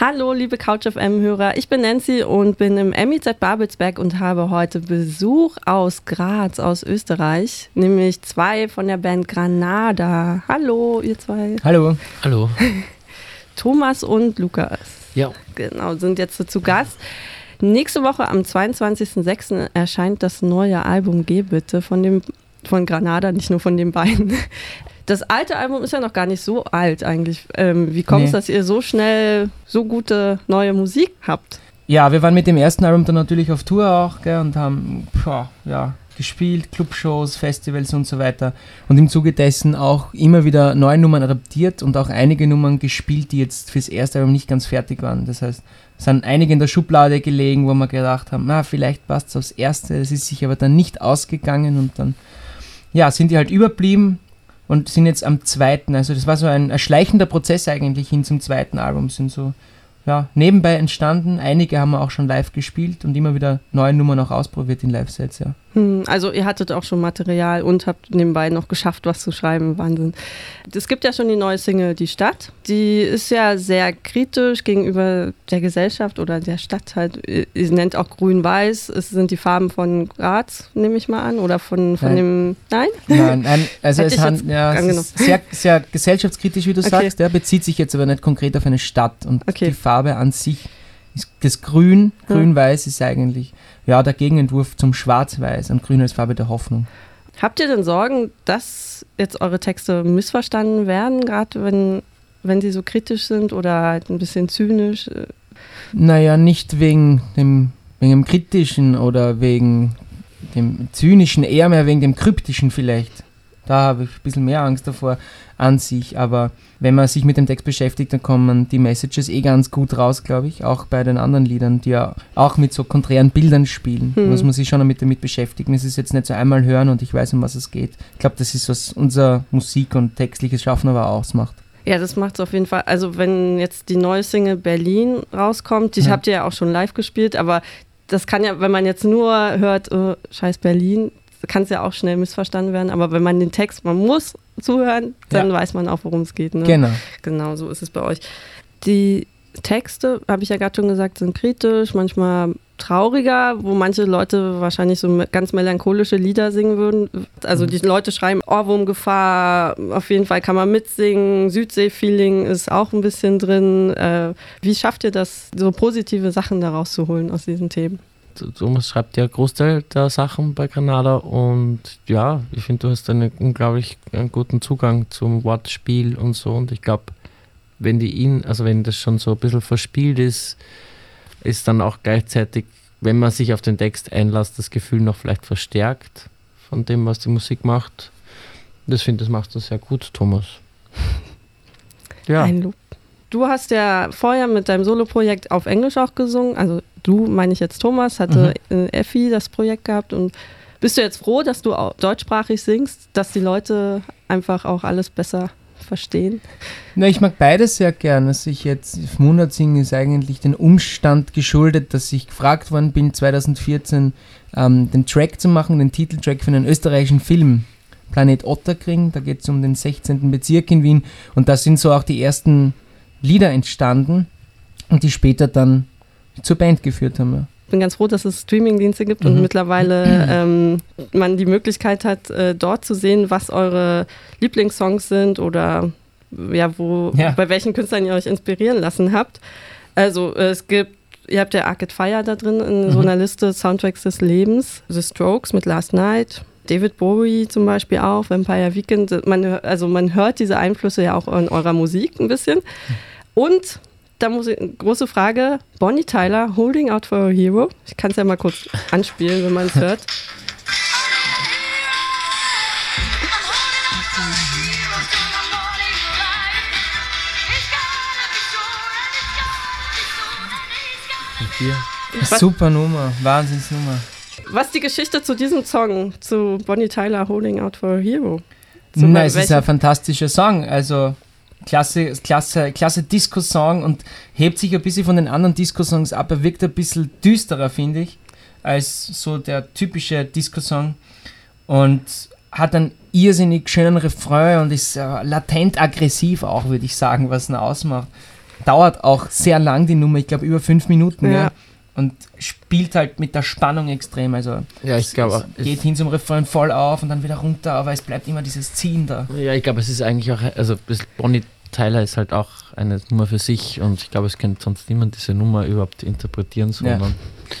Hallo, liebe CouchFM-Hörer. Ich bin Nancy und bin im MIZ Babelsberg und habe heute Besuch aus Graz, aus Österreich, nämlich zwei von der Band Granada. Hallo, ihr zwei. Hallo. Hallo. Thomas und Lukas. Ja. Genau, sind jetzt zu Gast. Nächste Woche am 22.06. erscheint das neue Album Geh bitte von dem von Granada, nicht nur von den beiden. Das alte Album ist ja noch gar nicht so alt eigentlich. Ähm, wie kommt es, nee. dass ihr so schnell so gute neue Musik habt? Ja, wir waren mit dem ersten Album dann natürlich auf Tour auch gell, und haben boah, ja, gespielt, Clubshows, Festivals und so weiter. Und im Zuge dessen auch immer wieder neue Nummern adaptiert und auch einige Nummern gespielt, die jetzt fürs erste Album nicht ganz fertig waren. Das heißt, es sind einige in der Schublade gelegen, wo wir gedacht haben, na, vielleicht passt es aufs erste. Es ist sich aber dann nicht ausgegangen und dann ja, sind die halt überblieben und sind jetzt am zweiten. Also das war so ein, ein schleichender Prozess eigentlich hin zum zweiten Album. Sind so ja, nebenbei entstanden. Einige haben wir auch schon live gespielt und immer wieder neue Nummern auch ausprobiert in Live-Sets, ja. Hm, also ihr hattet auch schon Material und habt nebenbei noch geschafft, was zu schreiben. Wahnsinn. Es gibt ja schon die neue Single Die Stadt. Die ist ja sehr kritisch gegenüber der Gesellschaft oder der Stadt halt. Ihr nennt auch Grün-Weiß. Es sind die Farben von Graz, nehme ich mal an. Oder von, von nein. dem. Nein? Nein, nein also es, hat, ja, es ist sehr, sehr gesellschaftskritisch, wie du okay. sagst. Der bezieht sich jetzt aber nicht konkret auf eine Stadt. Und okay. die Farbe an sich das Grün, Grün-Weiß ist eigentlich ja, der Gegenentwurf zum Schwarz-Weiß und Grün als Farbe der Hoffnung. Habt ihr denn Sorgen, dass jetzt eure Texte missverstanden werden, gerade wenn, wenn sie so kritisch sind oder halt ein bisschen zynisch? Naja, nicht wegen dem, wegen dem Kritischen oder wegen dem Zynischen, eher mehr wegen dem Kryptischen vielleicht. Da habe ich ein bisschen mehr Angst davor an sich. Aber wenn man sich mit dem Text beschäftigt, dann kommen die Messages eh ganz gut raus, glaube ich. Auch bei den anderen Liedern, die ja auch mit so konträren Bildern spielen. Hm. Muss man sich schon damit, damit beschäftigen. Es ist jetzt nicht so einmal hören und ich weiß, um was es geht. Ich glaube, das ist, was unser Musik- und textliches Schaffen aber ausmacht. Ja, das macht es auf jeden Fall. Also wenn jetzt die neue Single Berlin rauskommt, die ja. habt ihr ja auch schon live gespielt, aber das kann ja, wenn man jetzt nur hört, oh, scheiß Berlin, kann es ja auch schnell missverstanden werden. Aber wenn man den Text, man muss zuhören, dann ja. weiß man auch, worum es geht. Ne? Genau. Genau, so ist es bei euch. Die Texte, habe ich ja gerade schon gesagt, sind kritisch, manchmal trauriger, wo manche Leute wahrscheinlich so ganz melancholische Lieder singen würden. Also mhm. die Leute schreiben Ohrwurmgefahr, auf jeden Fall kann man mitsingen, Südsee-Feeling ist auch ein bisschen drin. Äh, wie schafft ihr das, so positive Sachen daraus zu holen aus diesen Themen? Thomas schreibt ja Großteil der Sachen bei Granada und ja, ich finde, du hast einen unglaublich einen guten Zugang zum Wortspiel und so und ich glaube, wenn die ihn, also wenn das schon so ein bisschen verspielt ist, ist dann auch gleichzeitig, wenn man sich auf den Text einlässt, das Gefühl noch vielleicht verstärkt von dem, was die Musik macht. Das finde ich, das machst du sehr gut, Thomas. Ja. Ein Lob. Du hast ja vorher mit deinem Soloprojekt auf Englisch auch gesungen, also du, meine ich jetzt Thomas, hatte mhm. Effi das Projekt gehabt und bist du jetzt froh, dass du auch deutschsprachig singst, dass die Leute einfach auch alles besser verstehen? Na, ich mag beides sehr gern. Dass ich jetzt auf Monat singe, ist eigentlich den Umstand geschuldet, dass ich gefragt worden bin, 2014 ähm, den Track zu machen, den Titeltrack für einen österreichischen Film. Planet Otterkring, da geht es um den 16. Bezirk in Wien und da sind so auch die ersten Lieder entstanden und die später dann zur Band geführt haben. Ja. Ich bin ganz froh, dass es Streamingdienste gibt mhm. und mittlerweile ähm, man die Möglichkeit hat, äh, dort zu sehen, was eure Lieblingssongs sind oder ja, wo, ja. bei welchen Künstlern ihr euch inspirieren lassen habt. Also es gibt, ihr habt ja Arcade Fire da drin in mhm. so einer Liste Soundtracks des Lebens, The Strokes mit Last Night, David Bowie zum Beispiel auch, Vampire Weekend. Man, also man hört diese Einflüsse ja auch in eurer Musik ein bisschen. Und da muss ich, große Frage, Bonnie Tyler, Holding Out for a Hero. Ich kann es ja mal kurz anspielen, wenn man es hört. Hier. Super Nummer, Wahnsinnsnummer. Was ist die Geschichte zu diesem Song, zu Bonnie Tyler Holding Out for a Hero? Na, es ist ein fantastischer Song. Also klasse, klasse, klasse Disco-Song und hebt sich ein bisschen von den anderen Disco-Songs ab. Er wirkt ein bisschen düsterer, finde ich, als so der typische Disco-Song. Und hat einen irrsinnig schönen Refrain und ist äh, latent aggressiv auch, würde ich sagen, was ihn ausmacht. dauert auch sehr lang die Nummer, ich glaube über fünf Minuten. Ja. ja. Und spielt halt mit der Spannung extrem. Also ja, ich glaube es geht hin zum Refrain voll auf und dann wieder runter, aber es bleibt immer dieses Ziehen da. Ja, ich glaube, es ist eigentlich auch, also Bonnie Tyler ist halt auch eine Nummer für sich und ich glaube, es könnte sonst niemand diese Nummer überhaupt interpretieren, sondern. Ja.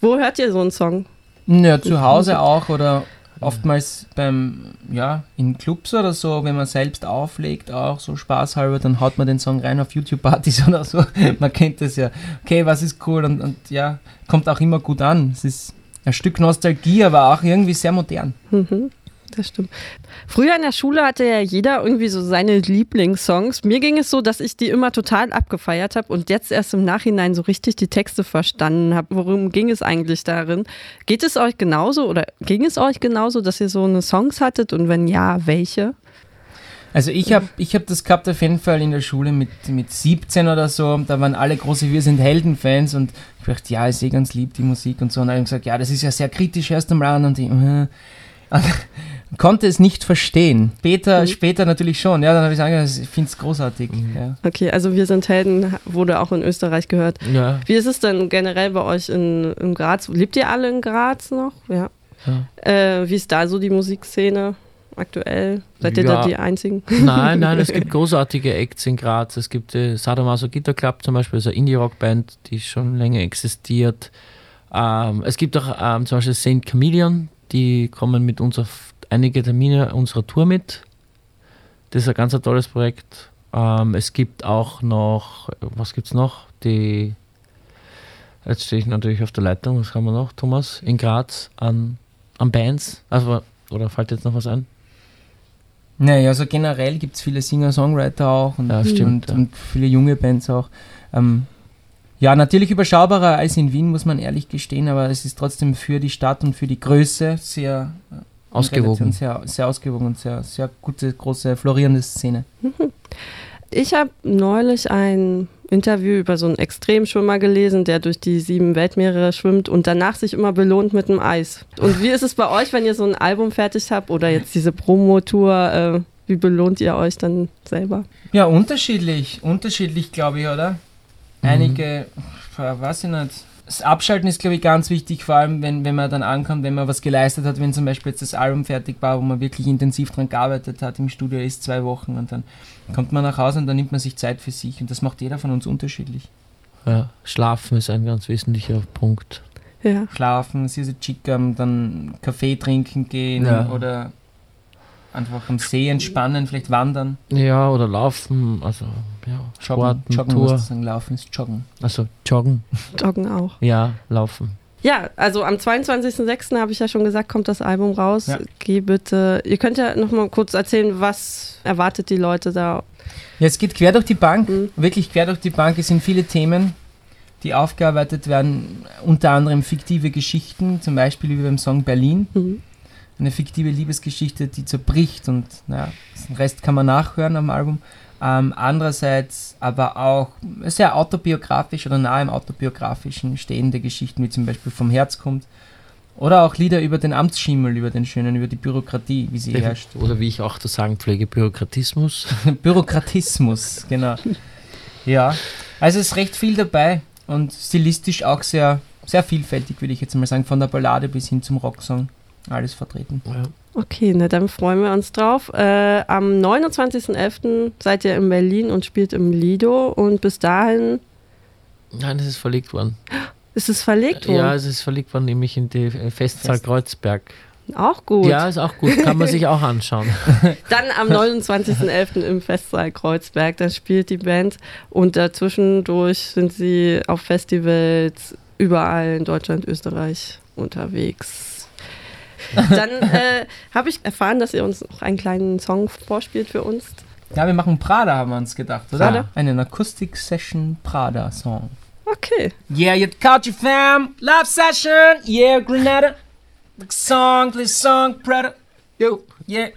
Wo hört ihr so einen Song? Ja, zu Hause auch oder oftmals beim, ja, in Clubs oder so, wenn man selbst auflegt, auch so spaßhalber, dann haut man den Song rein auf YouTube-Partys oder so. man kennt das ja. Okay, was ist cool und, und ja, kommt auch immer gut an. Es ist ein Stück Nostalgie, aber auch irgendwie sehr modern. Mhm das stimmt. Früher in der Schule hatte ja jeder irgendwie so seine Lieblingssongs. Mir ging es so, dass ich die immer total abgefeiert habe und jetzt erst im Nachhinein so richtig die Texte verstanden habe. Worum ging es eigentlich darin? Geht es euch genauso oder ging es euch genauso, dass ihr so eine Songs hattet und wenn ja, welche? Also ich habe ich hab das gehabt auf jeden Fall in der Schule mit, mit 17 oder so, da waren alle große Wir sind Helden-Fans und ich dachte, ja, ist eh ganz lieb die Musik und so. Und dann habe ich gesagt, ja, das ist ja sehr kritisch erst einmal und ich, äh, konnte es nicht verstehen. Später, mhm. später natürlich schon. Ja, dann habe ich gesagt, ich finde es großartig. Mhm. Ja. Okay, also Wir sind Helden wurde auch in Österreich gehört. Ja. Wie ist es denn generell bei euch in, in Graz? Lebt ihr alle in Graz noch? Ja. ja. Äh, wie ist da so die Musikszene? aktuell? Seid ihr ja. da die Einzigen? Nein, nein, es gibt großartige Acts in Graz. Es gibt die Sadomaso Guitar Club zum Beispiel, also Indie-Rock-Band, die schon länger existiert. Ähm, es gibt auch ähm, zum Beispiel Saint Chameleon, die kommen mit uns auf einige Termine unserer Tour mit. Das ist ein ganz ein tolles Projekt. Ähm, es gibt auch noch, was gibt es noch? Die, jetzt stehe ich natürlich auf der Leitung, was haben wir noch, Thomas, in Graz an, an Bands. Also, oder fällt jetzt noch was ein? Naja, also generell gibt es viele Singer-Songwriter auch und, ja, stimmt, und, ja. und, viele junge Bands auch. Ähm, ja, natürlich überschaubarer als in Wien, muss man ehrlich gestehen, aber es ist trotzdem für die Stadt und für die Größe sehr äh, ausgewogen. Sehr, sehr ausgewogen und sehr, sehr gute, große, florierende Szene. Ich habe neulich ein Interview über so einen Extremschwimmer gelesen, der durch die sieben Weltmeere schwimmt und danach sich immer belohnt mit dem Eis. Und wie ist es bei euch, wenn ihr so ein Album fertig habt oder jetzt diese Promotour? Äh, wie belohnt ihr euch dann selber? Ja, unterschiedlich. Unterschiedlich, glaube ich, oder? Mhm. Einige, mhm. weiß ich nicht. Das Abschalten ist, glaube ich, ganz wichtig, vor allem, wenn, wenn man dann ankommt, wenn man was geleistet hat, wenn zum Beispiel jetzt das Album fertig war, wo man wirklich intensiv dran gearbeitet hat, im Studio ist zwei Wochen und dann kommt man nach Hause und dann nimmt man sich Zeit für sich und das macht jeder von uns unterschiedlich. Ja, schlafen ist ein ganz wesentlicher Punkt. Ja. Schlafen, Sise Chikam, dann Kaffee trinken gehen ja. oder einfach am See entspannen, vielleicht wandern. Ja, oder laufen, also ja, joggen, Sporten, joggen Tour. sagen, laufen ist joggen. Also joggen. Joggen auch. Ja, laufen. Ja, also am 22.06. habe ich ja schon gesagt, kommt das Album raus. Ja. Geh bitte. Ihr könnt ja noch mal kurz erzählen, was erwartet die Leute da? Ja, es geht quer durch die Bank, mhm. wirklich quer durch die Bank. Es sind viele Themen, die aufgearbeitet werden, unter anderem fiktive Geschichten, zum Beispiel wie beim Song Berlin. Mhm eine fiktive Liebesgeschichte, die zerbricht und naja, den Rest kann man nachhören am Album. Ähm, andererseits aber auch sehr autobiografisch oder nahe im autobiografischen stehende Geschichten, wie zum Beispiel Vom Herz kommt. Oder auch Lieder über den Amtsschimmel, über den schönen, über die Bürokratie, wie sie herrscht. Oder wie ich auch zu sagen pflege, Bürokratismus. Bürokratismus, genau. Ja, also es ist recht viel dabei und stilistisch auch sehr, sehr vielfältig, würde ich jetzt mal sagen, von der Ballade bis hin zum Rocksong alles vertreten. Ja. Okay, na dann freuen wir uns drauf. Äh, am 29.11. seid ihr in Berlin und spielt im Lido und bis dahin. Nein, es ist verlegt worden. Ist es verlegt worden? Ja, es ist verlegt worden, nämlich in die Festsaal Fest. Kreuzberg. Auch gut. Ja, ist auch gut. Kann man sich auch anschauen. Dann am 29.11. im Festsaal Kreuzberg. Da spielt die Band und dazwischendurch sind sie auf Festivals überall in Deutschland, Österreich unterwegs. Dann äh, habe ich erfahren, dass ihr uns noch einen kleinen Song vorspielt für uns. Ja, wir machen Prada, haben wir uns gedacht, oder? Prada? Einen Akustik-Session Prada-Song. Okay. Yeah, you caught your fam, love session, yeah, Grenada. Song, please song, Prada. Yo, yeah.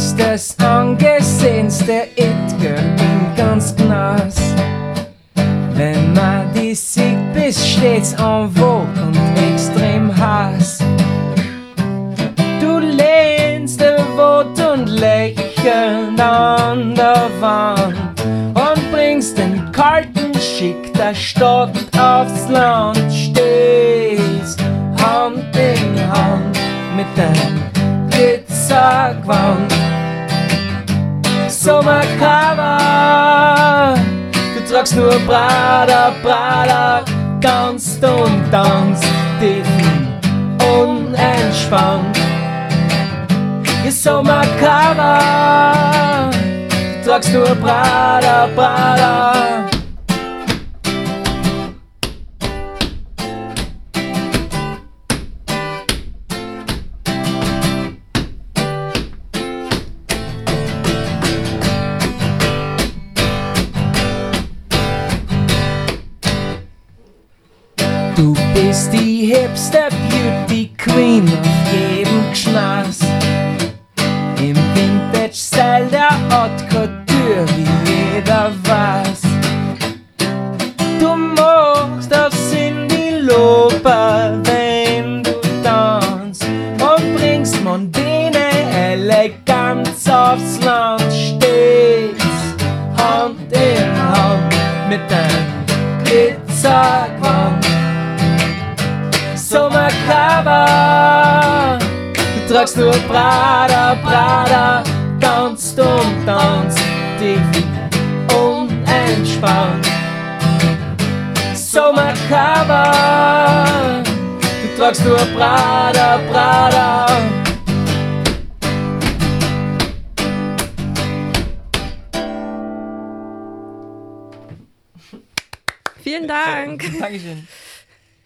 bist das angesehenste It-Girl Kritik bist stets en vogue und extrem Hass. Du lehnst devot und lächelnd an der Wand und bringst den kalten Schick der Stadt aufs Land. Stehst Hand in Hand mit dem Glitzergewand. So makaber tragst nur Prada, Prada, tanzt und tanzt tief unentspannt ist so makaber. Du tragst nur Prada, Prada. Bist die hipster Beauty Queen auf jedem Geschmaß. Im Vintage-Style der Haute Couture, wie jeder weiß. Du machst auf Cindy Loper, tragst nur Prada, Prada, tanzt und tanzt tief unentspannt. So makaber, du tragst nur Prada, Prada. Vielen Dank. Dankeschön.